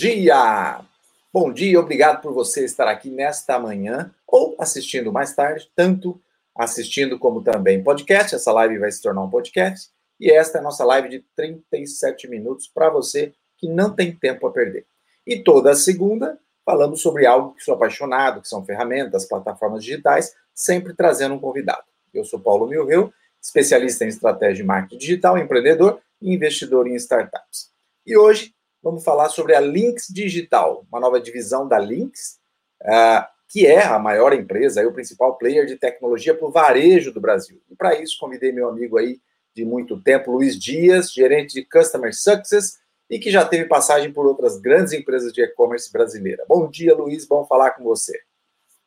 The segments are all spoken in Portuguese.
Dia! Bom dia, obrigado por você estar aqui nesta manhã ou assistindo mais tarde, tanto assistindo como também podcast. Essa live vai se tornar um podcast e esta é a nossa live de 37 minutos para você que não tem tempo a perder. E toda segunda falamos sobre algo que sou apaixonado, que são ferramentas, plataformas digitais, sempre trazendo um convidado. Eu sou Paulo Milreu, especialista em estratégia de marketing digital, empreendedor e investidor em startups. E hoje vamos falar sobre a Links Digital, uma nova divisão da Links, uh, que é a maior empresa, o principal player de tecnologia para o varejo do Brasil. E para isso convidei meu amigo aí de muito tempo, Luiz Dias, gerente de Customer Success e que já teve passagem por outras grandes empresas de e-commerce brasileira. Bom dia, Luiz, bom falar com você.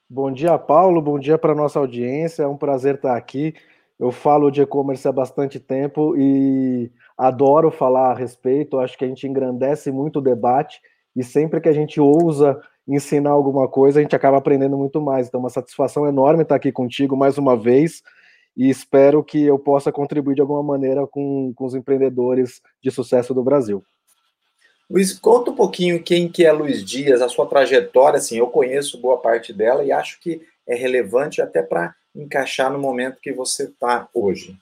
Bom dia, Paulo, bom dia para a nossa audiência, é um prazer estar aqui. Eu falo de e-commerce há bastante tempo e adoro falar a respeito, acho que a gente engrandece muito o debate e sempre que a gente ousa ensinar alguma coisa, a gente acaba aprendendo muito mais. Então, uma satisfação enorme estar aqui contigo mais uma vez e espero que eu possa contribuir de alguma maneira com, com os empreendedores de sucesso do Brasil. Luiz, conta um pouquinho quem que é Luiz Dias, a sua trajetória, assim, eu conheço boa parte dela e acho que é relevante até para encaixar no momento que você está hoje.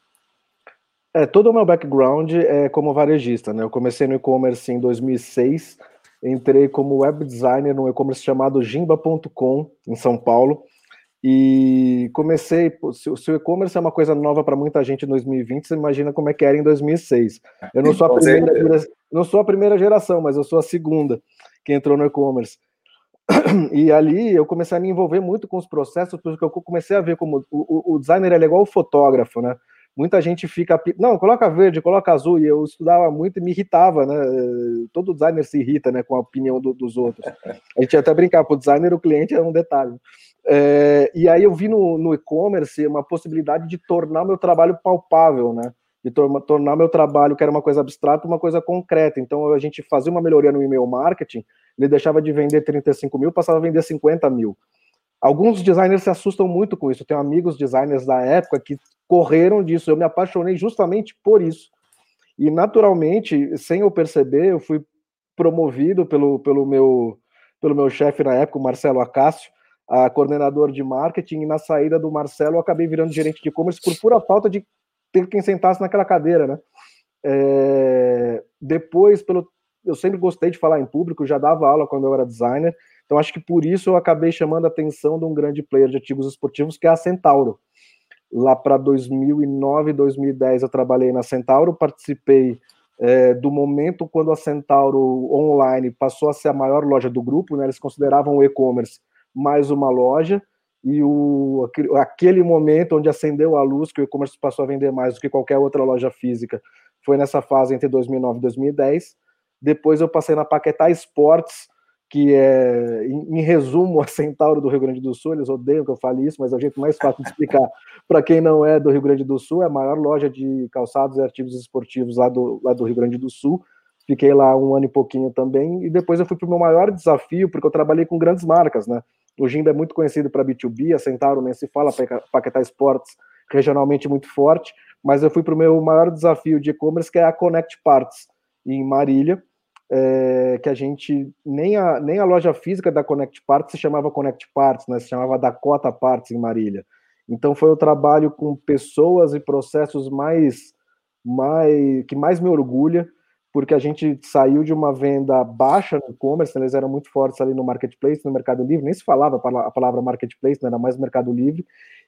É, todo o meu background é como varejista, né? Eu comecei no e-commerce em 2006, entrei como web designer no e-commerce chamado Jimba.com, em São Paulo, e comecei. Se o e-commerce é uma coisa nova para muita gente em 2020, você imagina como é que era em 2006. Eu não sou a primeira, não sou a primeira geração, mas eu sou a segunda que entrou no e-commerce. E ali eu comecei a me envolver muito com os processos, porque eu comecei a ver como o, o designer é igual o fotógrafo, né? muita gente fica. Não, coloca verde, coloca azul, e eu estudava muito e me irritava, né? Todo designer se irrita né, com a opinião do, dos outros. A gente ia até brincar, para o designer o cliente é um detalhe. É, e aí eu vi no, no e-commerce uma possibilidade de tornar meu trabalho palpável, né? De tor tornar meu trabalho, que era uma coisa abstrata, uma coisa concreta. Então a gente fazia uma melhoria no e-mail marketing, ele deixava de vender 35 mil, passava a vender 50 mil. Alguns designers se assustam muito com isso. Eu tenho amigos designers da época que correram disso. Eu me apaixonei justamente por isso. E naturalmente, sem eu perceber, eu fui promovido pelo, pelo meu pelo meu chefe na época, o Marcelo Acácio, a coordenador de marketing, e na saída do Marcelo eu acabei virando gerente de e-commerce por pura falta de ter quem sentasse naquela cadeira, né? É... Depois, pelo eu sempre gostei de falar em público, já dava aula quando eu era designer, então acho que por isso eu acabei chamando a atenção de um grande player de artigos esportivos que é a Centauro. Lá para 2009, 2010 eu trabalhei na Centauro, participei é, do momento quando a Centauro Online passou a ser a maior loja do grupo, né? Eles consideravam o e-commerce mais uma loja e o, aquele momento onde acendeu a luz que o e-commerce passou a vender mais do que qualquer outra loja física foi nessa fase entre 2009 e 2010. Depois eu passei na Paquetá Esportes, que é, em, em, resumo, a Centauro do Rio Grande do Sul. Eles odeiam que eu fale isso, mas é o jeito mais fácil de explicar para quem não é do Rio Grande do Sul. É a maior loja de calçados e artigos esportivos lá do, lá do Rio Grande do Sul. Fiquei lá um ano e pouquinho também, e depois eu fui para o meu maior desafio, porque eu trabalhei com grandes marcas, né? O Gimba é muito conhecido para B2B, a Centauro nem se fala, Paquetá Esportes, regionalmente muito forte, mas eu fui para o meu maior desafio de e-commerce, que é a Connect Parts, em Marília, é, que a gente nem a, nem a loja física da Connect Parts se chamava Connect Parts, né? Se chamava Dakota Parts em Marília. Então foi o trabalho com pessoas e processos mais, mais que mais me orgulha, porque a gente saiu de uma venda baixa no e-commerce, eles eram muito fortes ali no marketplace, no Mercado Livre, nem se falava a palavra marketplace, né? era mais Mercado Livre,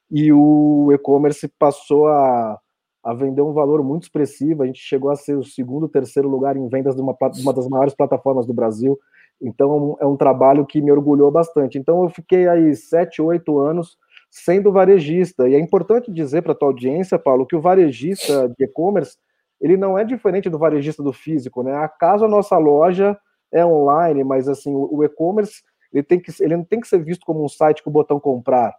e o e-commerce passou a a vender um valor muito expressivo. A gente chegou a ser o segundo, terceiro lugar em vendas de uma, uma das maiores plataformas do Brasil. Então é um trabalho que me orgulhou bastante. Então eu fiquei aí sete, oito anos sendo varejista. E é importante dizer para a tua audiência, Paulo, que o varejista de e-commerce ele não é diferente do varejista do físico, né? Acaso a nossa loja é online, mas assim o, e-commerce ele tem que ele não tem que ser visto como um site com o botão comprar.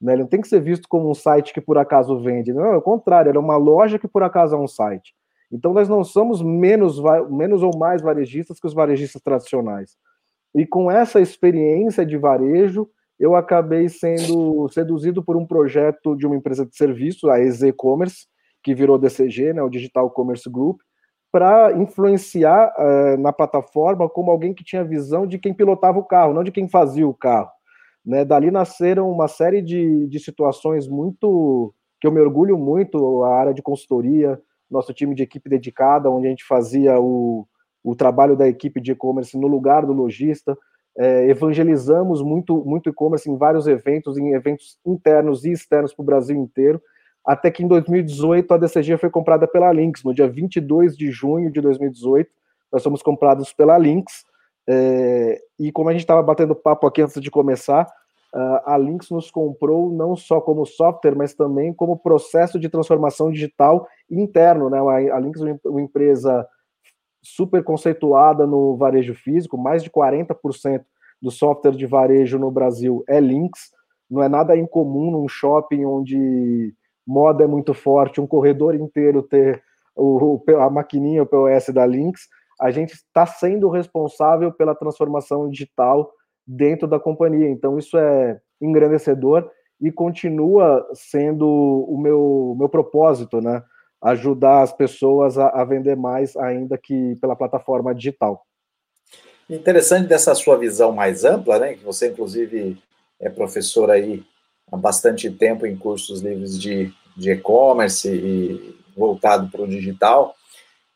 Né? Ele não tem que ser visto como um site que por acaso vende. Não, é o contrário, é uma loja que por acaso é um site. Então nós não somos menos, menos ou mais varejistas que os varejistas tradicionais. E com essa experiência de varejo, eu acabei sendo seduzido por um projeto de uma empresa de serviço, a EZ Commerce, que virou DCG, né, o Digital Commerce Group, para influenciar uh, na plataforma como alguém que tinha visão de quem pilotava o carro, não de quem fazia o carro. Né? Dali nasceram uma série de, de situações muito que eu me orgulho muito, a área de consultoria, nosso time de equipe dedicada, onde a gente fazia o, o trabalho da equipe de e-commerce no lugar do lojista, é, evangelizamos muito muito e-commerce em vários eventos, em eventos internos e externos para o Brasil inteiro, até que em 2018 a DCG foi comprada pela Lynx, no dia 22 de junho de 2018, nós fomos comprados pela Lynx, é, e como a gente estava batendo papo aqui antes de começar, a Lynx nos comprou não só como software, mas também como processo de transformação digital interno. Né? A Lynx é uma empresa super conceituada no varejo físico, mais de 40% do software de varejo no Brasil é Lynx. Não é nada incomum num shopping onde moda é muito forte, um corredor inteiro ter o, a maquininha, o POS da Lynx. A gente está sendo responsável pela transformação digital dentro da companhia. Então, isso é engrandecedor e continua sendo o meu, meu propósito, né? Ajudar as pessoas a, a vender mais, ainda que pela plataforma digital. Interessante dessa sua visão mais ampla, né? Que você, inclusive, é professor aí há bastante tempo em cursos livres de e-commerce e voltado para o digital,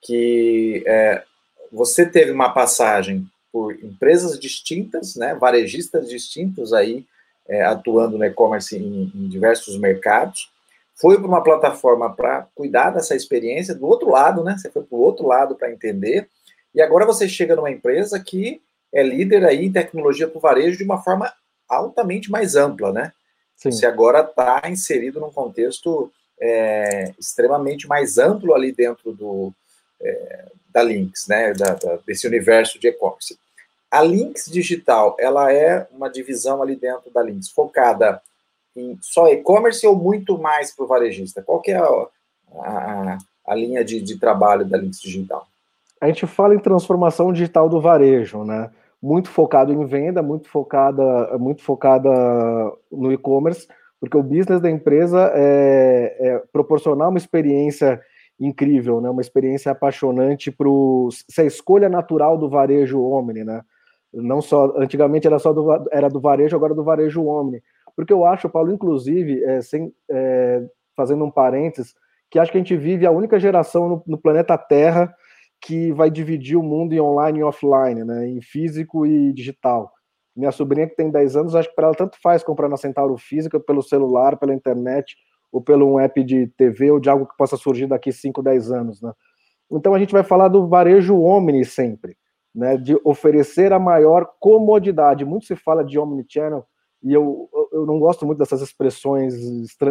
que é, você teve uma passagem por empresas distintas, né, varejistas distintos aí, é, atuando no e-commerce em, em, diversos mercados. Foi para uma plataforma para cuidar dessa experiência do outro lado, né? Você foi para o outro lado para entender. E agora você chega numa empresa que é líder aí em tecnologia para o varejo de uma forma altamente mais ampla, né? Sim. Você agora está inserido num contexto é, extremamente mais amplo ali dentro do, é, da Lynx, né, da, da, desse universo de e-commerce. A Lynx Digital, ela é uma divisão ali dentro da Lynx, focada em só e-commerce ou muito mais para o varejista? Qual que é a, a, a linha de, de trabalho da Lynx Digital? A gente fala em transformação digital do varejo, né? Muito focado em venda, muito focada, muito focada no e-commerce, porque o business da empresa é, é proporcionar uma experiência incrível, né? Uma experiência apaixonante para a escolha natural do varejo Omni, né? não só antigamente era só do, era do varejo, agora do varejo omni. Porque eu acho, Paulo, inclusive, é, sem, é, fazendo um parênteses, que acho que a gente vive a única geração no, no, planeta Terra que vai dividir o mundo em online e offline, né, em físico e digital. Minha sobrinha, que tem 10 anos, acho que para ela tanto faz comprar na Centauro física, pelo celular, pela internet, ou pelo um app de TV, ou de algo que possa surgir daqui 5, 10 anos. Né? Então a gente vai falar do varejo omni sempre né, de oferecer a maior comodidade. Muito se fala de omnichannel, e eu, eu não gosto muito dessas expressões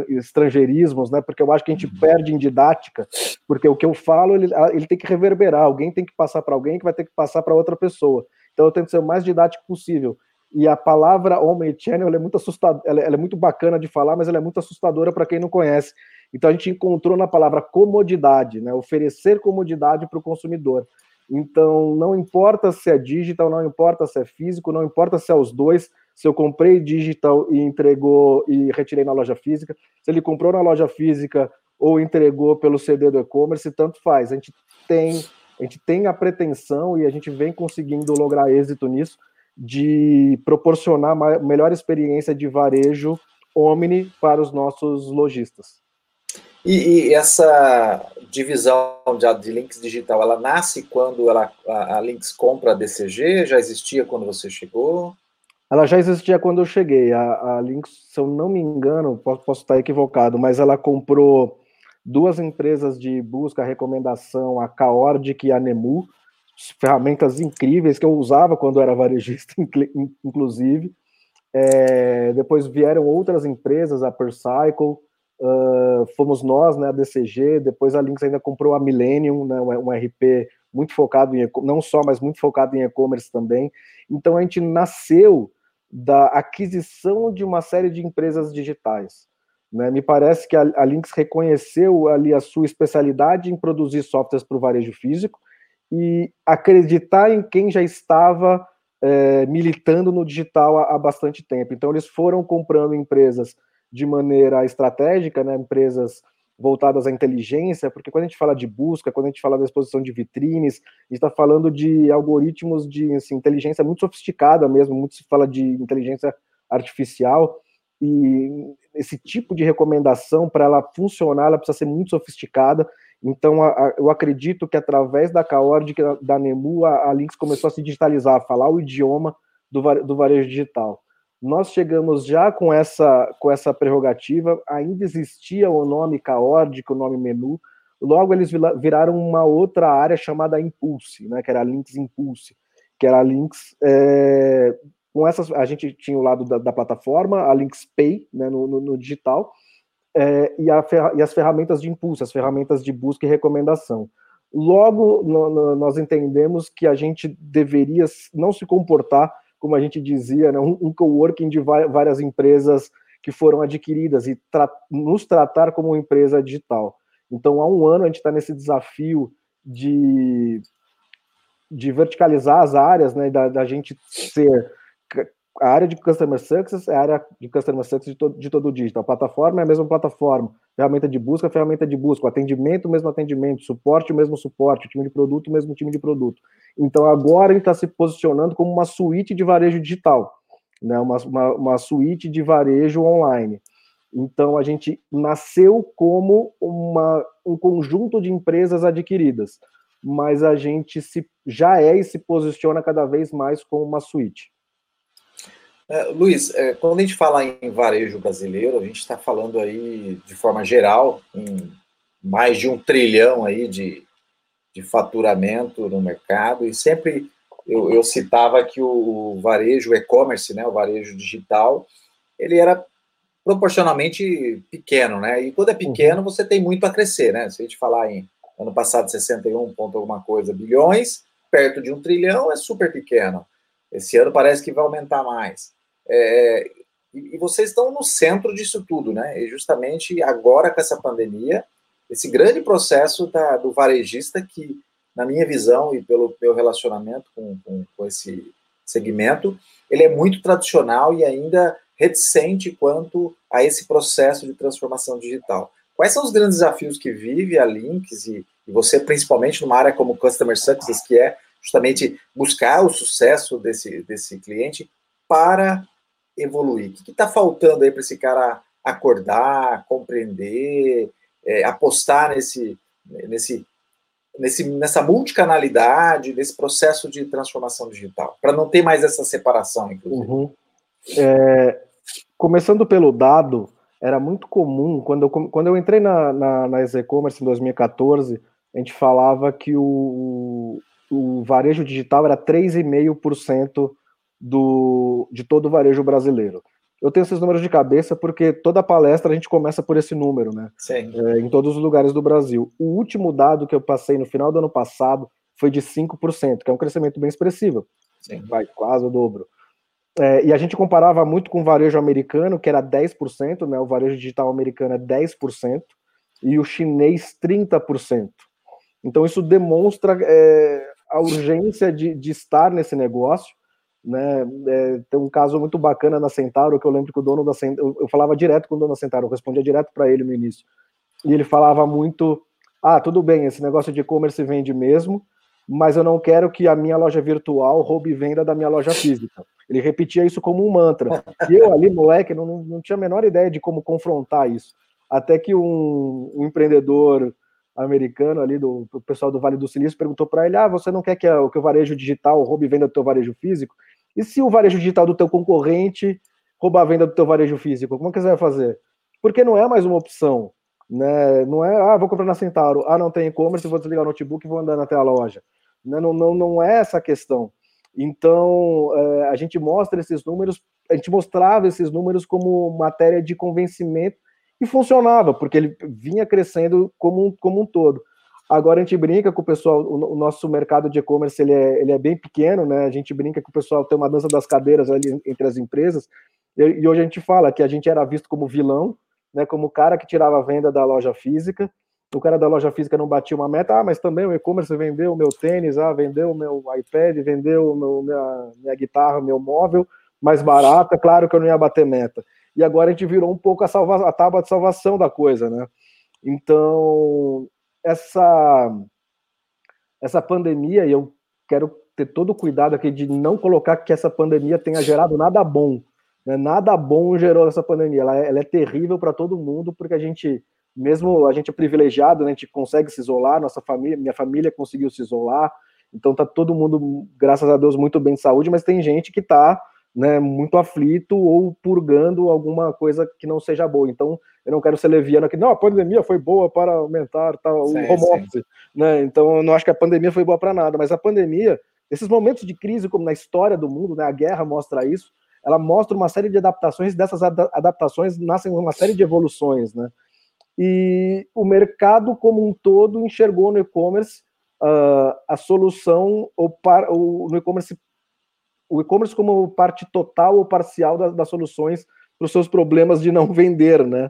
estrangeirismos, né, porque eu acho que a gente perde em didática, porque o que eu falo, ele, ele tem que reverberar, alguém tem que passar para alguém que vai ter que passar para outra pessoa. Então eu tento ser o mais didático possível. E a palavra omnichannel é muito assustadora, ela, ela é muito bacana de falar, mas ela é muito assustadora para quem não conhece. Então a gente encontrou na palavra comodidade, né, oferecer comodidade para o consumidor. Então, não importa se é digital, não importa se é físico, não importa se é os dois. Se eu comprei digital e entregou e retirei na loja física, se ele comprou na loja física ou entregou pelo CD do e-commerce, tanto faz. A gente tem, a gente tem a pretensão e a gente vem conseguindo lograr êxito nisso de proporcionar uma melhor experiência de varejo omni para os nossos lojistas. E, e, essa divisão de, de links digital, ela nasce quando ela, a, a Links compra a DCG? Já existia quando você chegou? Ela já existia quando eu cheguei. A, a Links, se eu não me engano, posso, posso estar equivocado, mas ela comprou duas empresas de busca, recomendação, a Caordic e a Nemu, ferramentas incríveis que eu usava quando era varejista, inclusive. É, depois vieram outras empresas, a Percycle, Uh, fomos nós, né, a DCG, depois a Lynx ainda comprou a Millennium, né, um RP muito focado em não só, mas muito focado em e-commerce também. Então a gente nasceu da aquisição de uma série de empresas digitais. Né? Me parece que a, a Lynx reconheceu ali a sua especialidade em produzir softwares para o varejo físico e acreditar em quem já estava é, militando no digital há, há bastante tempo. Então eles foram comprando empresas de maneira estratégica, né, empresas voltadas à inteligência, porque quando a gente fala de busca, quando a gente fala da exposição de vitrines, a gente está falando de algoritmos de assim, inteligência muito sofisticada mesmo, muito se fala de inteligência artificial, e esse tipo de recomendação, para ela funcionar, ela precisa ser muito sofisticada, então, a, a, eu acredito que através da Caord, da Nemu, a, a Lynx começou a se digitalizar, a falar o idioma do, do varejo digital. Nós chegamos já com essa, com essa prerrogativa, ainda existia o nome Caord, o nome Menu, logo eles viraram uma outra área chamada Impulse, né, que era a Lynx Impulse, que era a Lynx é, com essas, a gente tinha o lado da, da plataforma, a Lynx Pay, né, no, no, no digital, é, e, a, e, as ferramentas de impulso, as ferramentas de busca e recomendação. Logo, no, no, nós entendemos que a gente deveria não se comportar, como a gente dizia, né, um, coworking de várias empresas que foram adquiridas e tra nos tratar como empresa digital. Então, há um ano a gente está nesse desafio de, de verticalizar as áreas, né, da, da gente ser a área de Customer Success é a área de Customer Success de, todo, de todo o digital. A plataforma é a mesma plataforma. Ferramenta de busca, ferramenta de busca. O atendimento, o mesmo atendimento. Suporte, o mesmo suporte. O time de produto, o mesmo time de produto. Então, agora ele está se posicionando como uma suíte de varejo digital. Né? Uma, uma, uma suíte de varejo online. Então, a gente nasceu como uma, um conjunto de empresas adquiridas, mas a gente se, já é e se posiciona cada vez mais como uma suíte. É, Luiz, é, quando a gente fala em varejo brasileiro, a gente está falando aí de forma geral em mais de um trilhão aí de, de faturamento no mercado e sempre eu, eu citava que o, o varejo e-commerce, né, o varejo digital, ele era proporcionalmente pequeno, né? E quando é pequeno, uhum. você tem muito a crescer, né? Se a gente falar em ano passado 61 ponto alguma coisa bilhões, perto de um trilhão é super pequeno. Esse ano parece que vai aumentar mais. É, e, e vocês estão no centro disso tudo, né? E justamente agora com essa pandemia, esse grande processo da, do varejista que, na minha visão e pelo meu relacionamento com, com, com esse segmento, ele é muito tradicional e ainda reticente quanto a esse processo de transformação digital. Quais são os grandes desafios que vive a Links e, e, você, principalmente numa área como Customer Success, que é justamente buscar o sucesso desse, desse cliente para evoluir? O que está faltando aí para esse cara acordar, compreender, é, apostar nesse, nesse, nesse, nessa multicanalidade, nesse processo de transformação digital, para não ter mais essa separação, inclusive? Uhum. É, começando pelo dado, era muito comum, quando eu, quando eu entrei na, na, na e-commerce em 2014, a gente falava que o, o varejo digital era 3,5% do, de todo o varejo brasileiro. Eu tenho esses números de cabeça porque toda palestra a gente começa por esse número, né? Sim. É, em todos os lugares do Brasil. O último dado que eu passei no final do ano passado foi de 5%, que é um crescimento bem expressivo. Sim. Vai quase o dobro. É, e a gente comparava muito com o varejo americano, que era 10%, né? O varejo digital americano é 10%, e o chinês 30%. Então isso demonstra é, a urgência de, de estar nesse negócio né? É, tem um caso muito bacana na Centauro que eu lembro que o dono da Centauro, eu, eu falava direto com o dono da Centauro, eu respondia direto para ele no início. E ele falava muito: "Ah, tudo bem, esse negócio de e-commerce vende mesmo, mas eu não quero que a minha loja virtual roube venda da minha loja física". Ele repetia isso como um mantra. E eu ali, moleque, não, não tinha a menor ideia de como confrontar isso. Até que um, um empreendedor americano ali do, pessoal do Vale do Silício perguntou para ele: "Ah, você não quer que, a, que o varejo digital roube venda do teu varejo físico?" E se o varejo digital do teu concorrente roubar a venda do teu varejo físico, como é que você vai fazer? Porque não é mais uma opção, né? Não é, ah, vou comprar na Centauro, ah, não tem e-commerce, vou desligar o notebook e vou andar até a loja. Né? Não, não, não é essa a questão. Então, é, a gente mostra esses números, a gente mostrava esses números como matéria de convencimento e funcionava, porque ele vinha crescendo como um, como um todo. Agora a gente brinca com o pessoal, o, nosso mercado de e-commerce ele é, ele é bem pequeno, né? A gente brinca que o pessoal tem uma dança das cadeiras ali entre as empresas. E, e hoje a gente fala que a gente era visto como vilão, né? Como o cara que tirava a venda da loja física. O cara da loja física não batia uma meta, ah, mas também o e-commerce vendeu o meu tênis, ah, vendeu o meu iPad, vendeu meu, minha, minha guitarra, meu móvel mais barato, é claro que eu não ia bater meta. E agora a gente virou um pouco a, salva, a tábua de salvação da coisa, né? Então, essa, essa pandemia, e eu quero ter todo o cuidado aqui de não colocar que essa pandemia tenha gerado nada bom. Né? Nada bom gerou essa pandemia. Ela, é, ela é terrível para todo mundo, porque a gente, mesmo a gente é privilegiado, né? a gente consegue se isolar, nossa família, minha família conseguiu se isolar, então tá todo mundo, graças a Deus, muito bem de saúde, mas tem gente que está né, muito aflito ou purgando alguma coisa que não seja boa. Então, eu não quero ser leviano aqui, não, a pandemia foi boa para aumentar tal, sim, o home office, né? Então, eu não acho que a pandemia foi boa para nada, mas a pandemia, esses momentos de crise, como na história do mundo, né, a guerra mostra isso, ela mostra uma série de adaptações, dessas adaptações nascem uma série de evoluções, né? E o mercado como um todo enxergou no e-commerce uh, a solução ou para, o, no e-commerce o e-commerce como parte total ou parcial das, das soluções para os seus problemas de não vender, né?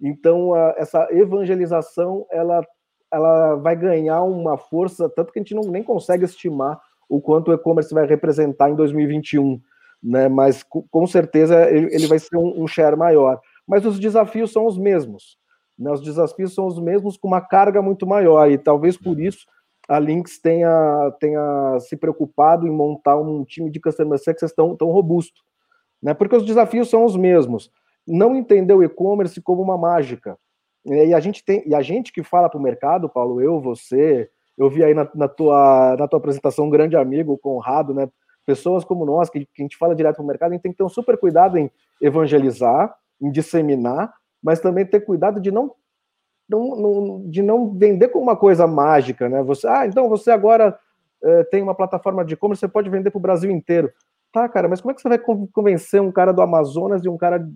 Então, a, essa evangelização, ela, ela vai ganhar uma força, tanto que a gente não, nem consegue estimar o quanto o e-commerce vai representar em 2021, né? Mas com certeza ele, ele vai ser um, um, share maior. Mas os desafios são os mesmos, né? Os desafios são os mesmos com uma carga muito maior, e talvez por isso a Lynx tenha, tenha se preocupado em montar um time de customer success tão, tão robusto. Né? Porque os desafios são os mesmos. Não entender o e-commerce como uma mágica. E a gente tem, e a gente que fala para o mercado, Paulo, eu, você, eu vi aí na, na, tua, na tua apresentação um grande amigo, o Conrado, né? Pessoas como nós, que, que a gente fala direto para o mercado, a gente tem que ter um super cuidado em evangelizar, em disseminar, mas também ter cuidado de não não, não, de não vender como uma coisa mágica, né? Você, ah, então você agora é, tem uma plataforma de e-commerce, você pode vender para o Brasil inteiro. Tá, cara, mas como é que você vai convencer um cara do Amazonas e um cara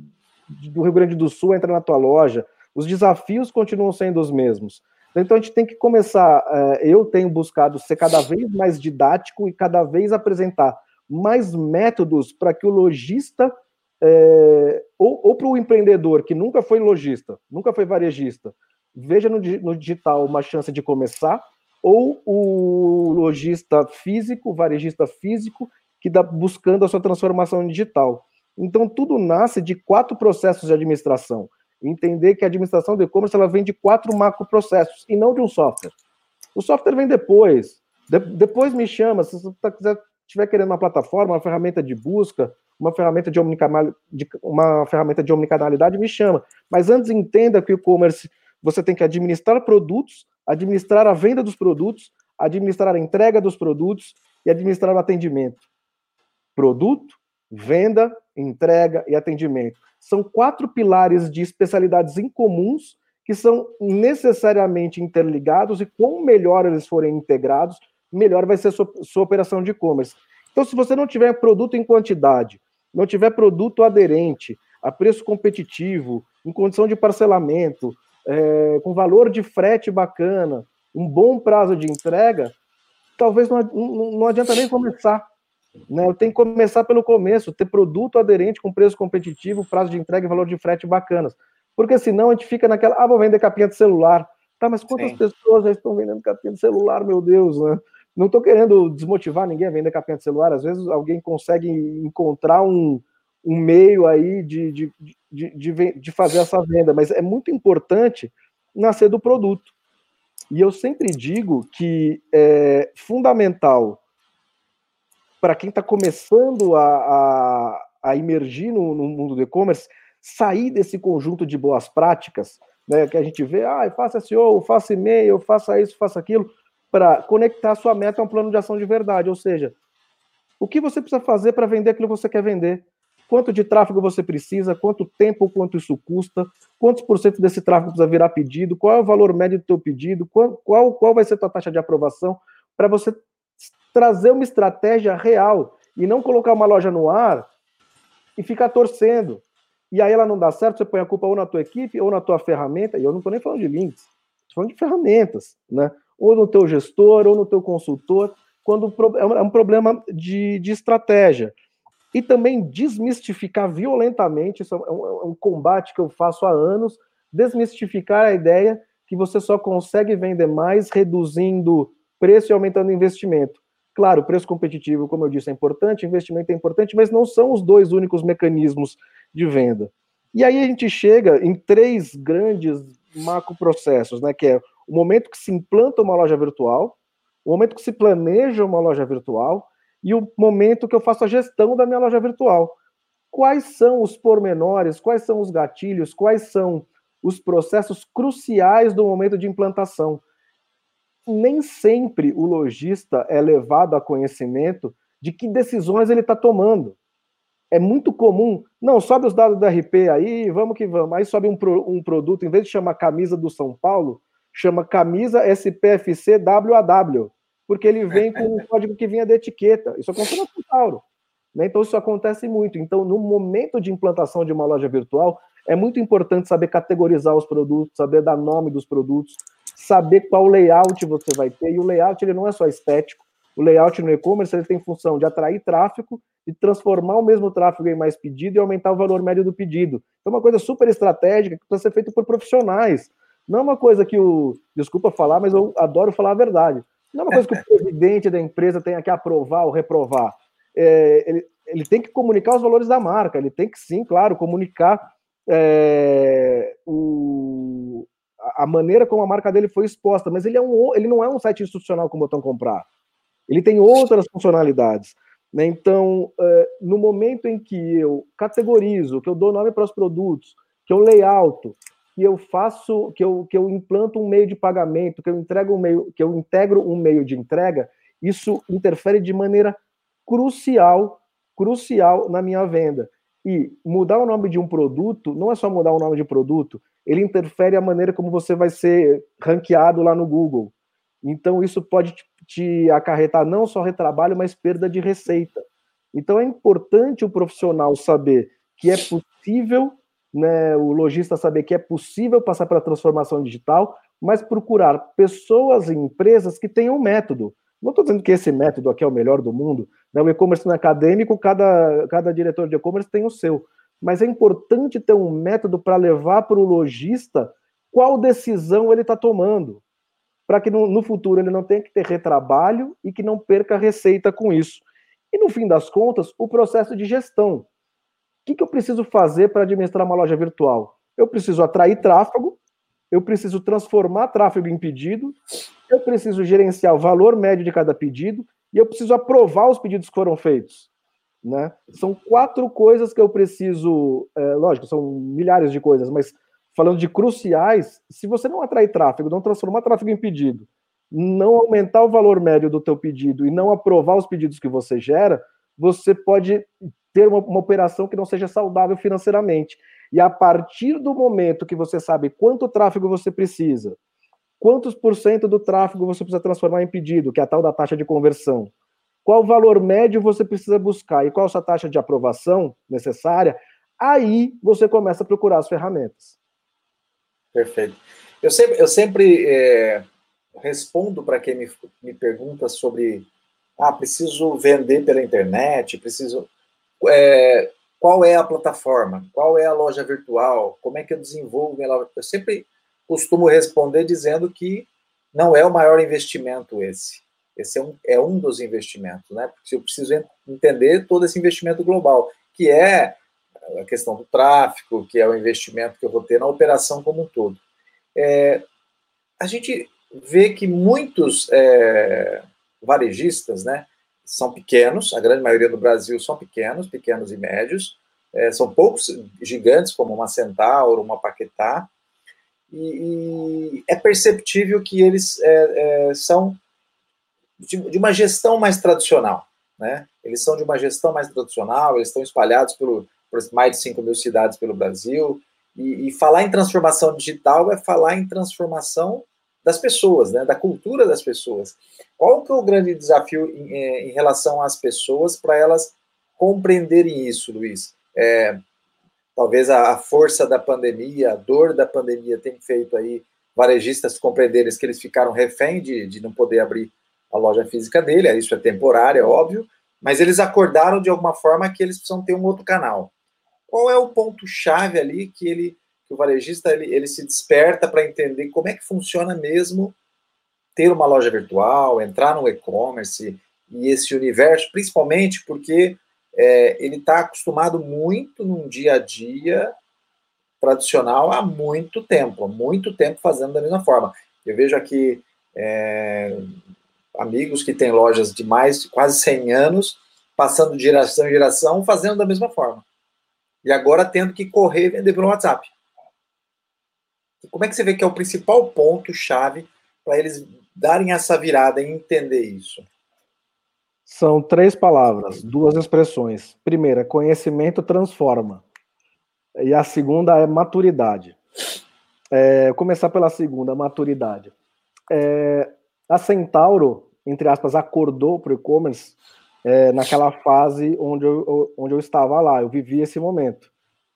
do Rio Grande do Sul a entrar na tua loja? Os desafios continuam sendo os mesmos. Então a gente tem que começar. É, eu tenho buscado ser cada vez mais didático e cada vez apresentar mais métodos para que o lojista é, ou, ou para o empreendedor que nunca foi lojista, nunca foi varejista, veja no, no digital uma chance de começar, ou o lojista físico, varejista físico, que está buscando a sua transformação digital. Então, tudo nasce de quatro processos de administração. Entender que a administração do e-commerce ela vem de quatro macroprocessos e não de um software. O software vem depois. De, depois me chama, se você quiser, estiver querendo uma plataforma, uma ferramenta de busca, uma ferramenta de, de, uma ferramenta de omnicanalidade, me chama. Mas antes entenda que o e-commerce você tem que administrar produtos, administrar a venda dos produtos, administrar a entrega dos produtos e administrar o atendimento. Produto, venda, entrega e atendimento. São quatro pilares de especialidades incomuns que são necessariamente interligados e quanto melhor eles forem integrados, melhor vai ser a sua, sua operação de e-commerce. Então, se você não tiver produto em quantidade, não tiver produto aderente, a preço competitivo, em condição de parcelamento, é, com valor de frete bacana, um bom prazo de entrega, talvez não, não, adianta nem começar. Né? Eu tenho que começar pelo começo, ter produto aderente com preço competitivo, prazo de entrega e valor de frete bacanas. Porque senão a gente fica naquela, ah, vou vender capinha de celular. Tá, mas quantas Sim. pessoas já estão vendendo capinha de celular, meu Deus, né? Não estou querendo desmotivar ninguém a vender capinha de celular. Às vezes alguém consegue encontrar um, um meio aí de, de, de, de, fazer essa venda, mas é muito importante nascer do produto. E eu sempre digo que é fundamental para quem está começando a, a, a emergir no, no, mundo do e-commerce, sair desse conjunto de boas práticas, né, que a gente vê, ah, faça SEO, faça e-mail, faça isso, faça aquilo, para conectar sua meta a um plano de ação de verdade. Ou seja, o que você precisa fazer para vender aquilo que você quer vender? Quanto de tráfego você precisa, quanto tempo, quanto isso custa, quantos por cento desse tráfego precisa virar pedido, qual é o valor médio do teu pedido, qual, qual, qual vai ser a tua taxa de aprovação, para você trazer uma estratégia real e não colocar uma loja no ar e ficar torcendo. E aí ela não dá certo, você põe a culpa ou na tua equipe ou na tua ferramenta, e eu não estou nem falando de links, estou falando de ferramentas, né? Ou no teu gestor, ou no teu consultor, quando é um problema de, de estratégia e também desmistificar violentamente, isso é um, é um, combate que eu faço há anos, desmistificar a ideia que você só consegue vender mais reduzindo preço e aumentando investimento. Claro, preço competitivo, como eu disse, é importante, investimento é importante, mas não são os dois únicos mecanismos de venda. E aí a gente chega em três grandes macroprocessos, né? Que é o momento que se implanta uma loja virtual, o momento que se planeja uma loja virtual e o momento que eu faço a gestão da minha loja virtual. Quais são os pormenores, quais são os gatilhos, quais são os processos cruciais do momento de implantação? Nem sempre o lojista é levado a conhecimento de que decisões ele está tomando. É muito comum, não, sobe os dados do RP aí, vamos que vamos. Aí sobe um, pro, um produto, em vez de chamar camisa do São Paulo, chama camisa SPFC WAW, porque ele vem com um código que vinha da etiqueta. Isso acontece no Centauro. Né? Então, isso acontece muito. Então, no momento de implantação de uma loja virtual, é muito importante saber categorizar os produtos, saber dar nome dos produtos, saber qual layout você vai ter. E o layout ele não é só estético, o layout no e-commerce ele tem função de atrair tráfego e transformar o mesmo tráfego em mais pedido e aumentar o valor médio do pedido. É uma coisa super estratégica que precisa ser feita por profissionais. Não é uma coisa que o. Desculpa falar, mas eu adoro falar a verdade. Não é uma coisa que o presidente da empresa tenha que aprovar ou reprovar. É, ele, ele tem que comunicar os valores da marca, ele tem que sim, claro, comunicar é, o, a maneira como a marca dele foi exposta, mas ele, é um, ele não é um site institucional com botão comprar. Ele tem outras funcionalidades. Né? Então, uh, no momento em que eu categorizo, que eu dou nome para os produtos, que eu layout, que eu faço, que eu, que eu implanto um meio de pagamento, que eu entrego um meio, que eu integro um meio de entrega, isso interfere de maneira crucial, crucial na minha venda. E mudar o nome de um produto não é só mudar o nome de produto, ele interfere a maneira como você vai ser ranqueado lá no Google. Então, isso pode te acarretar não só retrabalho, mas perda de receita. Então, é importante o profissional saber que é possível, né, o lojista saber que é possível passar pela transformação digital, mas procurar pessoas e empresas que tenham método. Não estou dizendo que esse método aqui é o melhor do mundo, né? o e-commerce não é acadêmico, cada, cada diretor de e-commerce tem o seu. Mas é importante ter um método para levar para o lojista qual decisão ele está tomando para que no, no, futuro ele não tenha que ter retrabalho e que não perca receita com isso. E no fim das contas, o processo de gestão. O que, que eu preciso fazer para administrar uma loja virtual? Eu preciso atrair tráfego, eu preciso transformar tráfego em pedido, eu preciso gerenciar o valor médio de cada pedido e eu preciso aprovar os pedidos que foram feitos. Né? São quatro coisas que eu preciso, é, lógico, são milhares de coisas, mas falando de cruciais, se você não atrair tráfego, não transformar tráfego em pedido, não aumentar o valor médio do teu pedido e não aprovar os pedidos que você gera, você pode ter uma, uma operação que não seja saudável financeiramente. E a partir do momento que você sabe quanto tráfego você precisa, quantos por cento do tráfego você precisa transformar em pedido, que é a tal da taxa de conversão, qual valor médio você precisa buscar e qual a sua taxa de aprovação necessária, aí você começa a procurar as ferramentas. Perfeito. Eu sempre, eu sempre é, respondo para quem me, me pergunta sobre, ah, preciso vender pela internet, preciso... É, qual é a plataforma? Qual é a loja virtual? Como é que eu desenvolvo loja? Eu sempre costumo responder dizendo que não é o maior investimento esse. Esse é um, é um dos investimentos, né? Porque eu preciso entender todo esse investimento global, que é a questão do tráfego, que é o investimento que eu vou ter na operação como um todo. É, a gente vê que muitos é, varejistas, né, são pequenos, a grande maioria do Brasil são pequenos, pequenos e médios, é, são poucos gigantes como uma Centauro, uma Paquetá, e, e é perceptível que eles é, é, são de, de, uma gestão mais tradicional, né? Eles são de uma gestão mais tradicional, eles estão espalhados pelo, por mais de 5 mil cidades pelo Brasil. E, e, falar em transformação digital é falar em transformação das pessoas, né, da cultura das pessoas. Qual que é o grande desafio em, é, em relação às pessoas para elas compreenderem isso, Luiz? É, talvez a, a, força da pandemia, a dor da pandemia tem feito aí varejistas compreenderem que eles ficaram refém de, de não poder abrir a loja física dele, isso é temporário, é óbvio, mas eles acordaram de alguma forma que eles precisam ter um outro canal qual é o ponto-chave ali que ele o varejista ele, ele se desperta para entender como é que funciona mesmo ter uma loja virtual, entrar no e-commerce e esse universo, principalmente porque é, ele está acostumado muito num dia a dia tradicional há muito tempo, há muito tempo fazendo da mesma forma. Eu vejo aqui é, amigos que têm lojas de mais de quase 100 anos, passando de geração em geração, fazendo da mesma forma. E agora tendo que correr e vender pelo WhatsApp. Como é que você vê que é o principal ponto-chave para eles darem essa virada e entender isso? São três palavras, duas expressões. Primeira, conhecimento transforma. E a segunda é maturidade. É, começar pela segunda, maturidade. É, a Centauro, entre aspas, acordou para o e-commerce é, naquela fase onde eu, onde eu estava lá, eu vivi esse momento.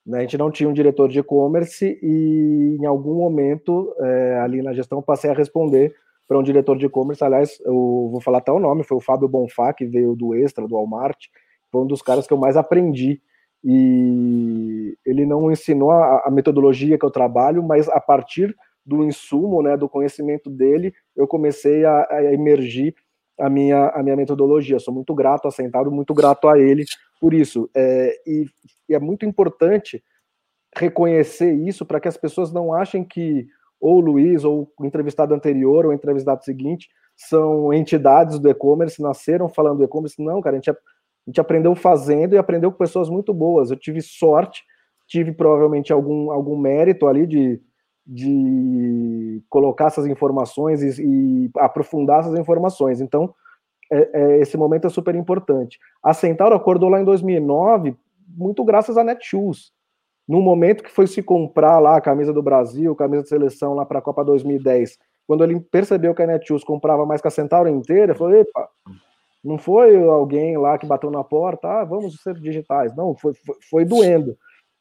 Né? A gente não tinha um diretor de e-commerce e em algum momento é, ali na gestão passei a responder para um diretor de e-commerce, aliás, eu vou falar até o nome, foi o Fábio Bonfá, que veio do Extra, do Walmart, foi um dos caras que eu mais aprendi e ele não ensinou a, a metodologia que eu trabalho, mas a partir do insumo, né, do conhecimento dele, eu comecei a, a emergir a minha, a minha metodologia. Sou muito grato a Sentado, muito grato a ele por isso. É, e, e é muito importante reconhecer isso para que as pessoas não achem que ou o Luiz, ou o entrevistado anterior, ou o entrevistado seguinte, são entidades do e-commerce, nasceram falando do e-commerce. Não, cara, a gente, a gente aprendeu fazendo e aprendeu com pessoas muito boas. Eu tive sorte, tive provavelmente algum, algum mérito ali de, de colocar essas informações e, e aprofundar essas informações. Então, é, é, esse momento é super importante. A Centauro acordou lá em 2009, muito graças a Netshoes. No momento que foi se comprar lá a camisa do Brasil, camisa de seleção lá para a Copa 2010, quando ele percebeu que a Netshoes comprava mais que a Centauro inteira, falou: epa, não foi alguém lá que bateu na porta, ah, vamos ser digitais. Não, foi, foi, foi doendo.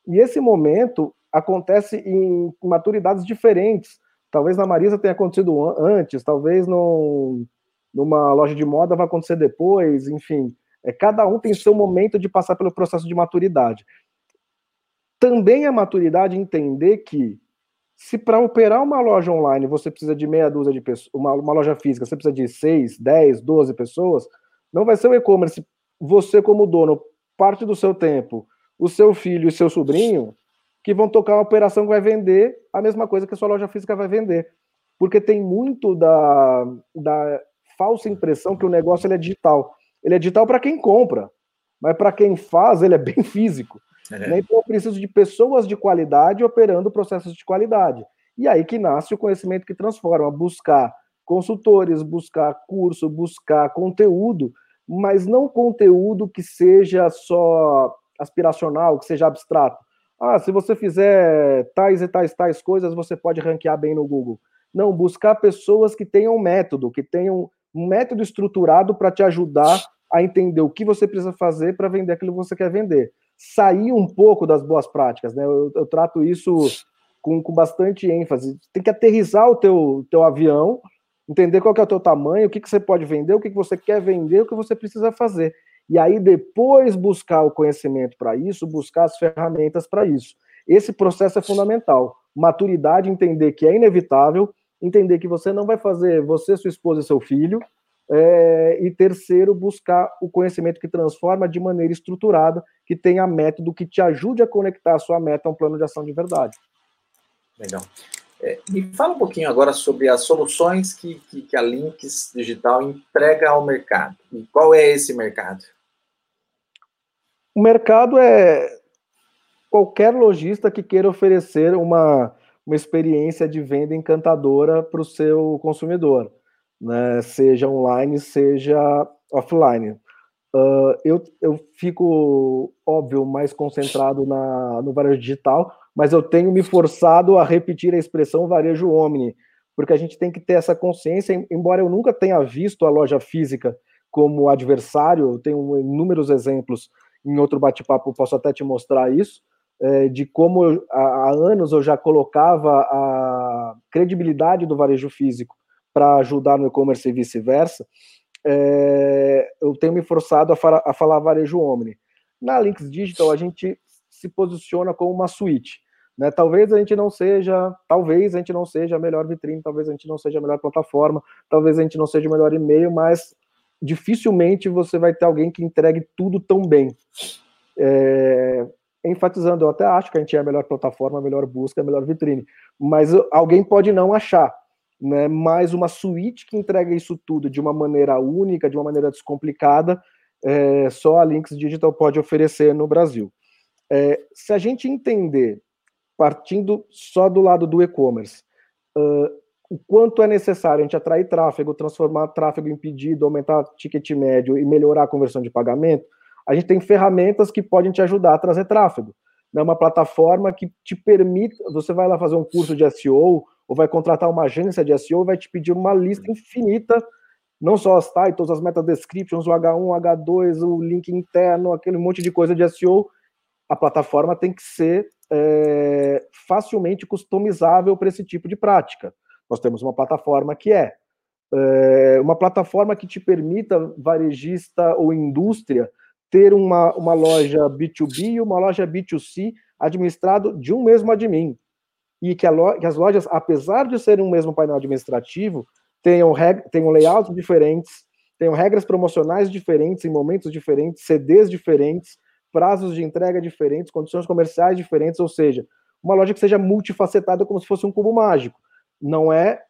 E esse momento acontece em maturidades diferentes. Talvez na Marisa tenha acontecido antes, talvez no, numa loja de moda vai acontecer depois, enfim. É, cada um tem seu momento de passar pelo processo de maturidade. Também é maturidade entender que se para operar uma loja online você precisa de meia dúzia de pessoas, uma, uma loja física, você precisa de 6, 10, 12 pessoas, não vai ser o e-commerce, você como dono, parte do seu tempo, o seu filho e seu sobrinho, que vão tocar uma operação que vai vender a mesma coisa que a sua loja física vai vender. Porque tem muito da, da falsa impressão que o negócio é digital. Ele é digital para quem compra, mas para quem faz, ele é bem físico. É. Né? Então eu preciso de pessoas de qualidade operando processos de qualidade. E aí que nasce o conhecimento que transforma, buscar consultores, buscar curso, buscar conteúdo, mas não conteúdo que seja só aspiracional, que seja abstrato. Ah, se você fizer tais e tais tais coisas, você pode ranquear bem no Google. Não, buscar pessoas que tenham método, que tenham um método estruturado para te ajudar a entender o que você precisa fazer para vender aquilo que você quer vender. Sair um pouco das boas práticas, né? Eu, eu trato isso com, com bastante ênfase. Tem que aterrizar o teu, teu avião, entender qual é o teu tamanho, o que, que você pode vender, o que, que você quer vender, o que você precisa fazer e aí depois buscar o conhecimento para isso, buscar as ferramentas para isso. Esse processo é fundamental. Maturidade, entender que é inevitável, entender que você não vai fazer você, sua esposa e seu filho, é, e terceiro, buscar o conhecimento que transforma de maneira estruturada, que tenha método que te ajude a conectar a sua meta a um plano de ação de verdade. Legal. É, me fala um pouquinho agora sobre as soluções que, que, que, a Links Digital entrega ao mercado. E qual é esse mercado? O mercado é qualquer lojista que queira oferecer uma, uma experiência de venda encantadora para o seu consumidor, né? seja online, seja offline. Uh, eu, eu fico, óbvio, mais concentrado na, no varejo digital, mas eu tenho me forçado a repetir a expressão varejo omni, porque a gente tem que ter essa consciência, embora eu nunca tenha visto a loja física como adversário, eu tenho inúmeros exemplos em outro bate-papo posso até te mostrar isso, é, de como eu, há, anos eu já colocava a credibilidade do varejo físico para ajudar no e-commerce e vice-versa, é, eu tenho me forçado a, a falar varejo omni. Na Links Digital, a gente se posiciona como uma suíte. Né? Talvez a gente não seja, talvez a gente não seja a melhor vitrine, talvez a gente não seja a melhor plataforma, talvez a gente não seja o melhor e-mail, mas dificilmente você vai ter alguém que entregue tudo tão bem. É, enfatizando, eu até acho que a gente é a melhor plataforma, a melhor busca, a melhor vitrine, mas alguém pode não achar, né? Mas uma suíte que entrega isso tudo de uma maneira única, de uma maneira descomplicada, é, só a Links Digital pode oferecer no Brasil. É, se a gente entender, partindo só do lado do e-commerce, uh, o quanto é necessário a gente atrair tráfego, transformar tráfego em pedido, aumentar ticket médio e melhorar a conversão de pagamento, a gente tem ferramentas que podem te ajudar a trazer tráfego. É uma plataforma que te permite, você vai lá fazer um curso de SEO, ou vai contratar uma agência de SEO, vai te pedir uma lista infinita, não só as titles, as meta descriptions, o H1, o H2, o link interno, aquele monte de coisa de SEO. A plataforma tem que ser é, facilmente customizável para esse tipo de prática. Nós temos uma plataforma que é, é uma plataforma que te permita, varejista ou indústria, ter uma, uma loja B2B e uma loja B2C administrado de um mesmo admin. E que, que as lojas, apesar de serem um mesmo painel administrativo, tenham, reg, tenham layouts diferentes, tenham regras promocionais diferentes, em momentos diferentes, CDs diferentes, prazos de entrega diferentes, condições comerciais diferentes, ou seja, uma loja que seja multifacetada como se fosse um cubo mágico não é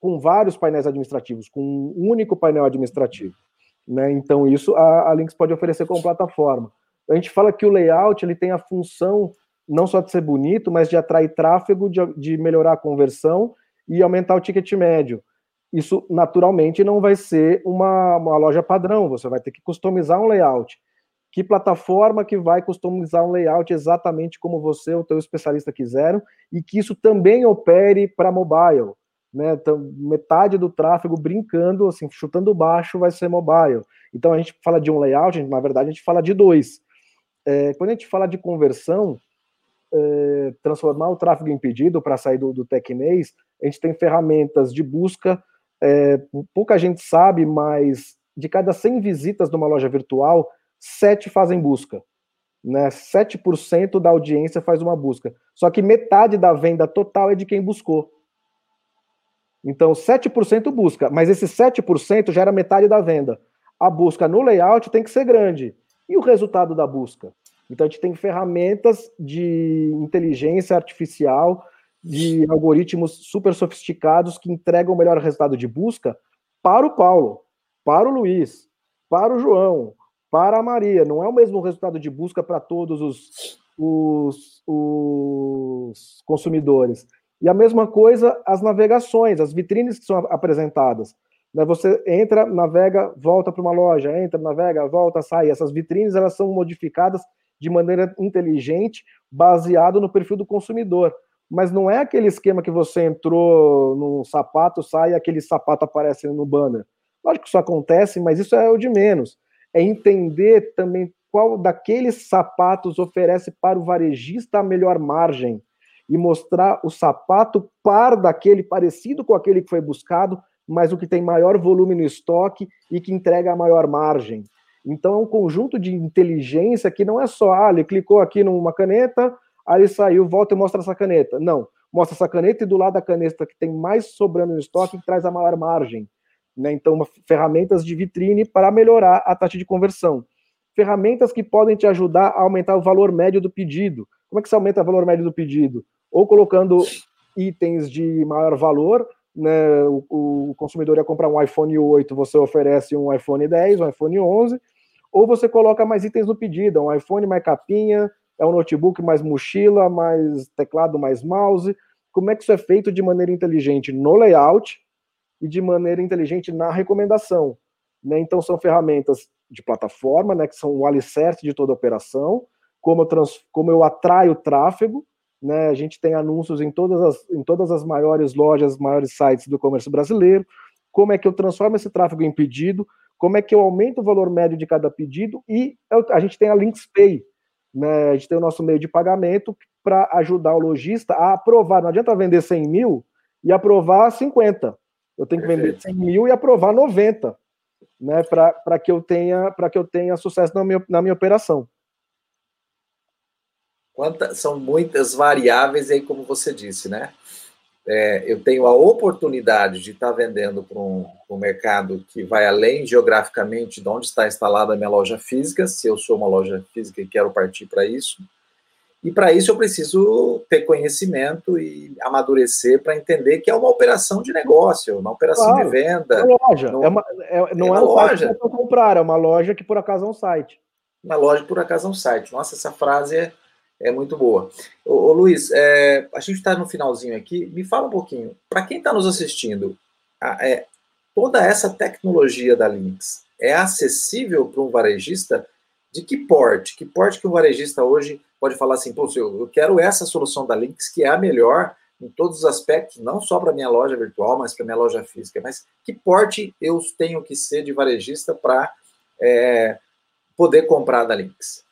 com vários painéis administrativos, com um único painel administrativo. Né? Então, isso a, a pode oferecer como plataforma. A gente fala que o layout ele tem a função não só de ser bonito, mas de atrair tráfego, de, de melhorar a conversão e aumentar o ticket médio. Isso, naturalmente, não vai ser uma, uma loja padrão, você vai ter que customizar um layout que plataforma que vai customizar um layout exatamente como você ou teu especialista quiseram e que isso também opere para mobile. Né? Então, metade do tráfego brincando, assim, chutando baixo, vai ser mobile. Então a gente fala de um layout, na verdade a gente fala de dois. É, quando a gente fala de conversão, é, transformar o tráfego em pedido para sair do, do Tecnês, a gente tem ferramentas de busca. É, pouca gente sabe, mas de cada 100 visitas de uma loja virtual, sete fazem busca. Né? 7% da audiência faz uma busca. Só que metade da venda total é de quem buscou. Então, 7% busca, mas esse 7% gera metade da venda. A busca no layout tem que ser grande. E o resultado da busca? Então, a gente tem ferramentas de inteligência artificial, de algoritmos super sofisticados que entregam o melhor resultado de busca para o Paulo, para o Luiz, para o João, para a Maria. Não é o mesmo resultado de busca para todos os, os, os consumidores. E a mesma coisa as navegações, as vitrines que são apresentadas. Né, você entra, navega, volta para uma loja, entra, navega, volta, sai. Essas vitrines elas são modificadas de maneira inteligente, baseado no perfil do consumidor. Mas não é aquele esquema que você entrou num sapato, sai e aquele sapato aparece no banner. Lógico que isso acontece, mas isso é o de menos é entender também qual daqueles sapatos oferece para o varejista a melhor margem e mostrar o sapato par daquele parecido com aquele que foi buscado, mas o que tem maior volume no estoque e que entrega a maior margem. Então é um conjunto de inteligência que não é só, ah, ele clicou aqui numa caneta, aí ele saiu, volta e mostra essa caneta. Não, mostra essa caneta e do lado da caneta que tem mais sobrando no estoque que traz a maior margem. Né? Então, ferramentas de vitrine para melhorar a taxa de conversão. Ferramentas que podem te ajudar a aumentar o valor médio do pedido. Como é que se aumenta o valor médio do pedido? Ou colocando itens de maior valor, né? o, o consumidor ia comprar um iPhone 8, você oferece um iPhone 10, um iPhone 11, ou você coloca mais itens no pedido, é um iPhone mais capinha, é um notebook mais mochila, mais teclado, mais mouse. Como é que isso é feito de maneira inteligente no layout, e de maneira inteligente na recomendação. Né? Então, são ferramentas de plataforma, né, que são o alicerce de toda operação, como eu, trans, como eu atraio tráfego, né, a gente tem anúncios em todas, as, em todas as maiores lojas, maiores sites do comércio brasileiro, como é que eu transformo esse tráfego em pedido, como é que eu aumento o valor médio de cada pedido, e a gente tem a Links Pay, né, a gente tem o nosso meio de pagamento para ajudar o lojista a aprovar, não adianta vender 100 mil e aprovar 50, eu tenho que vender 100 mil e aprovar 90, né, para que eu tenha para que eu tenha sucesso na minha, na minha operação. Quantas, são muitas variáveis aí, como você disse, né? É, eu tenho a oportunidade de estar vendendo para um, um, mercado que vai além geograficamente de onde está instalada a minha loja física, se eu sou uma loja física e quero partir para isso. E para isso eu preciso ter conhecimento e amadurecer para entender que é uma operação de negócio, uma operação claro, de venda. É uma loja. Não é, uma, é, não é, uma loja. que comprar, é uma loja que por acaso é um site. Uma loja que por acaso é um site. Nossa, essa frase é, é muito boa. Ô, ô Luiz, é, a gente está no finalzinho aqui. Me fala um pouquinho, para quem está nos assistindo, a, é, toda essa tecnologia da Lynx é acessível para um varejista? De que porte? Que porte que o varejista hoje pode falar assim, pô, eu quero essa solução da Lynx, que é a melhor em todos os aspectos, não só para minha loja virtual, mas para minha loja física. Mas que porte eu tenho que ser de varejista para é, poder comprar da Lynx?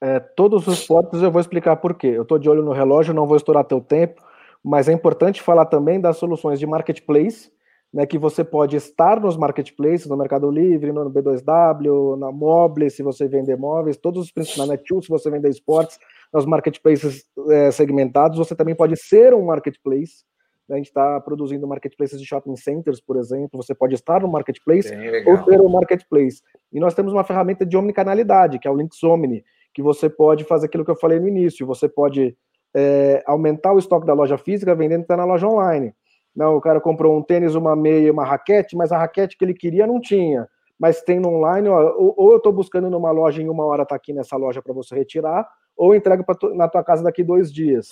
É, todos os portes eu vou explicar por quê. Eu estou de olho no relógio, não vou estourar teu tempo, mas é importante falar também das soluções de marketplace, né, que você pode estar nos marketplaces, no Mercado Livre, no B2W, na Mobile, se você vender móveis, todos os na Netshoes, se você vender esportes, nos marketplaces é, segmentados, você também pode ser um marketplace. Né, a gente está produzindo marketplaces de shopping centers, por exemplo. Você pode estar no marketplace ou ser um marketplace. E nós temos uma ferramenta de omnicanalidade, que é o Links Omni, que você pode fazer aquilo que eu falei no início. Você pode é, aumentar o estoque da loja física vendendo que está na loja online. Não, o cara comprou um tênis, uma meia, uma raquete, mas a raquete que ele queria não tinha. Mas tem no online, ó, ou, ou, eu estou buscando numa loja em uma hora tá aqui nessa loja para você retirar, ou entrego tu, na tua casa daqui dois dias.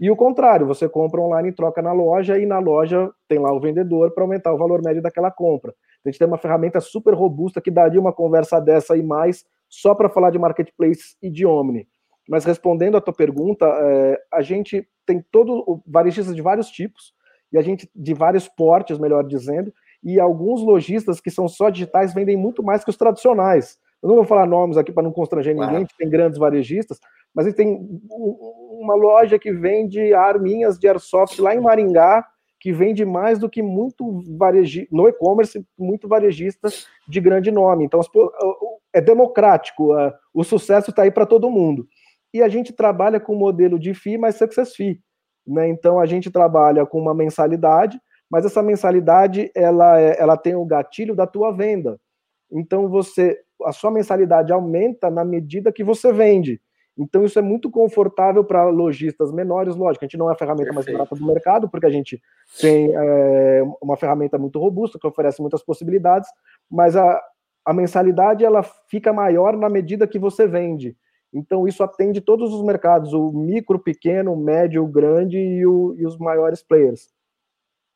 E o contrário, você compra online e troca na loja, e na loja tem lá o vendedor para aumentar o valor médio daquela compra. A gente tem uma ferramenta super robusta que daria uma conversa dessa e mais só para falar de marketplace e de Omni. Mas respondendo a tua pergunta, é, a gente tem todo varejistas de vários tipos, e a gente, de vários portes, melhor dizendo, e alguns lojistas que são só digitais vendem muito mais que os tradicionais. Eu não vou falar nomes aqui para não constranger claro. ninguém, tem grandes varejistas, mas a gente tem uma loja que vende arminhas de airsoft lá em Maringá, que vende mais do que muito varejista, no e-commerce, muito varejista de grande nome. Então, é democrático, o sucesso está aí para todo mundo. E a gente trabalha com o modelo de FII mais Success FII. Né? Então a gente trabalha com uma mensalidade, mas essa mensalidade ela, é, ela tem o gatilho da tua venda. Então você a sua mensalidade aumenta na medida que você vende. Então isso é muito confortável para lojistas menores, lógico, a gente não é a ferramenta mais barata do mercado, porque a gente tem é, uma ferramenta muito robusta que oferece muitas possibilidades, mas a, a mensalidade ela fica maior na medida que você vende. Então, isso atende todos os mercados, o micro, pequeno, o médio, o grande e, o, e os maiores players.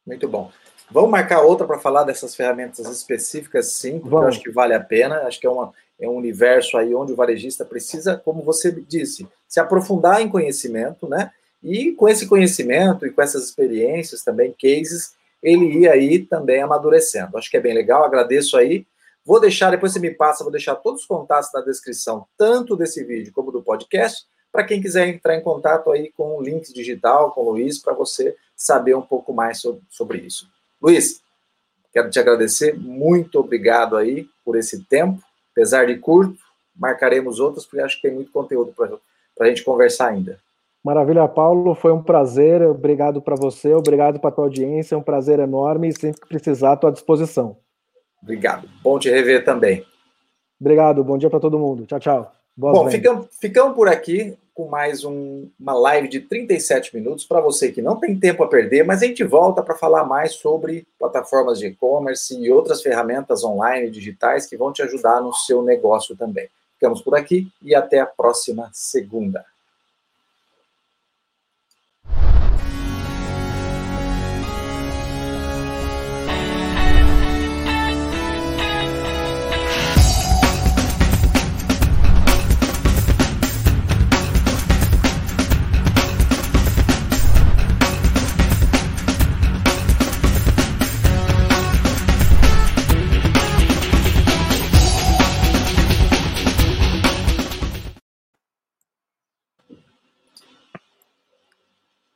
Muito bom. Vamos marcar outra para falar dessas ferramentas específicas, sim, porque Vamos. eu acho que vale a pena. Acho que é, uma, é um universo aí onde o varejista precisa, como você disse, se aprofundar em conhecimento, né? E com esse conhecimento e com essas experiências também, cases, ele ia aí também amadurecendo. Acho que é bem legal, agradeço aí Vou deixar, depois você me passa, vou deixar todos os contatos na descrição, tanto desse vídeo como do podcast, para quem quiser entrar em contato aí com o Links Digital, com o Luiz, para você saber um pouco mais sobre, sobre isso. Luiz, quero te agradecer, muito obrigado aí por esse tempo, apesar de curto, marcaremos outros, porque acho que tem muito conteúdo para a gente conversar ainda. Maravilha, Paulo, foi um prazer, obrigado para você, obrigado para a tua audiência, é um prazer enorme e sempre que precisar, à tua disposição. Obrigado. Bom te rever também. Obrigado. Bom dia para todo mundo. Tchau, tchau. Boa Bom, ficamos, ficamos por aqui com mais um, uma live de 37 minutos para você que não tem tempo a perder, mas a gente volta para falar mais sobre plataformas de e-commerce e outras ferramentas online digitais que vão te ajudar no seu negócio também. Ficamos por aqui e até a próxima segunda.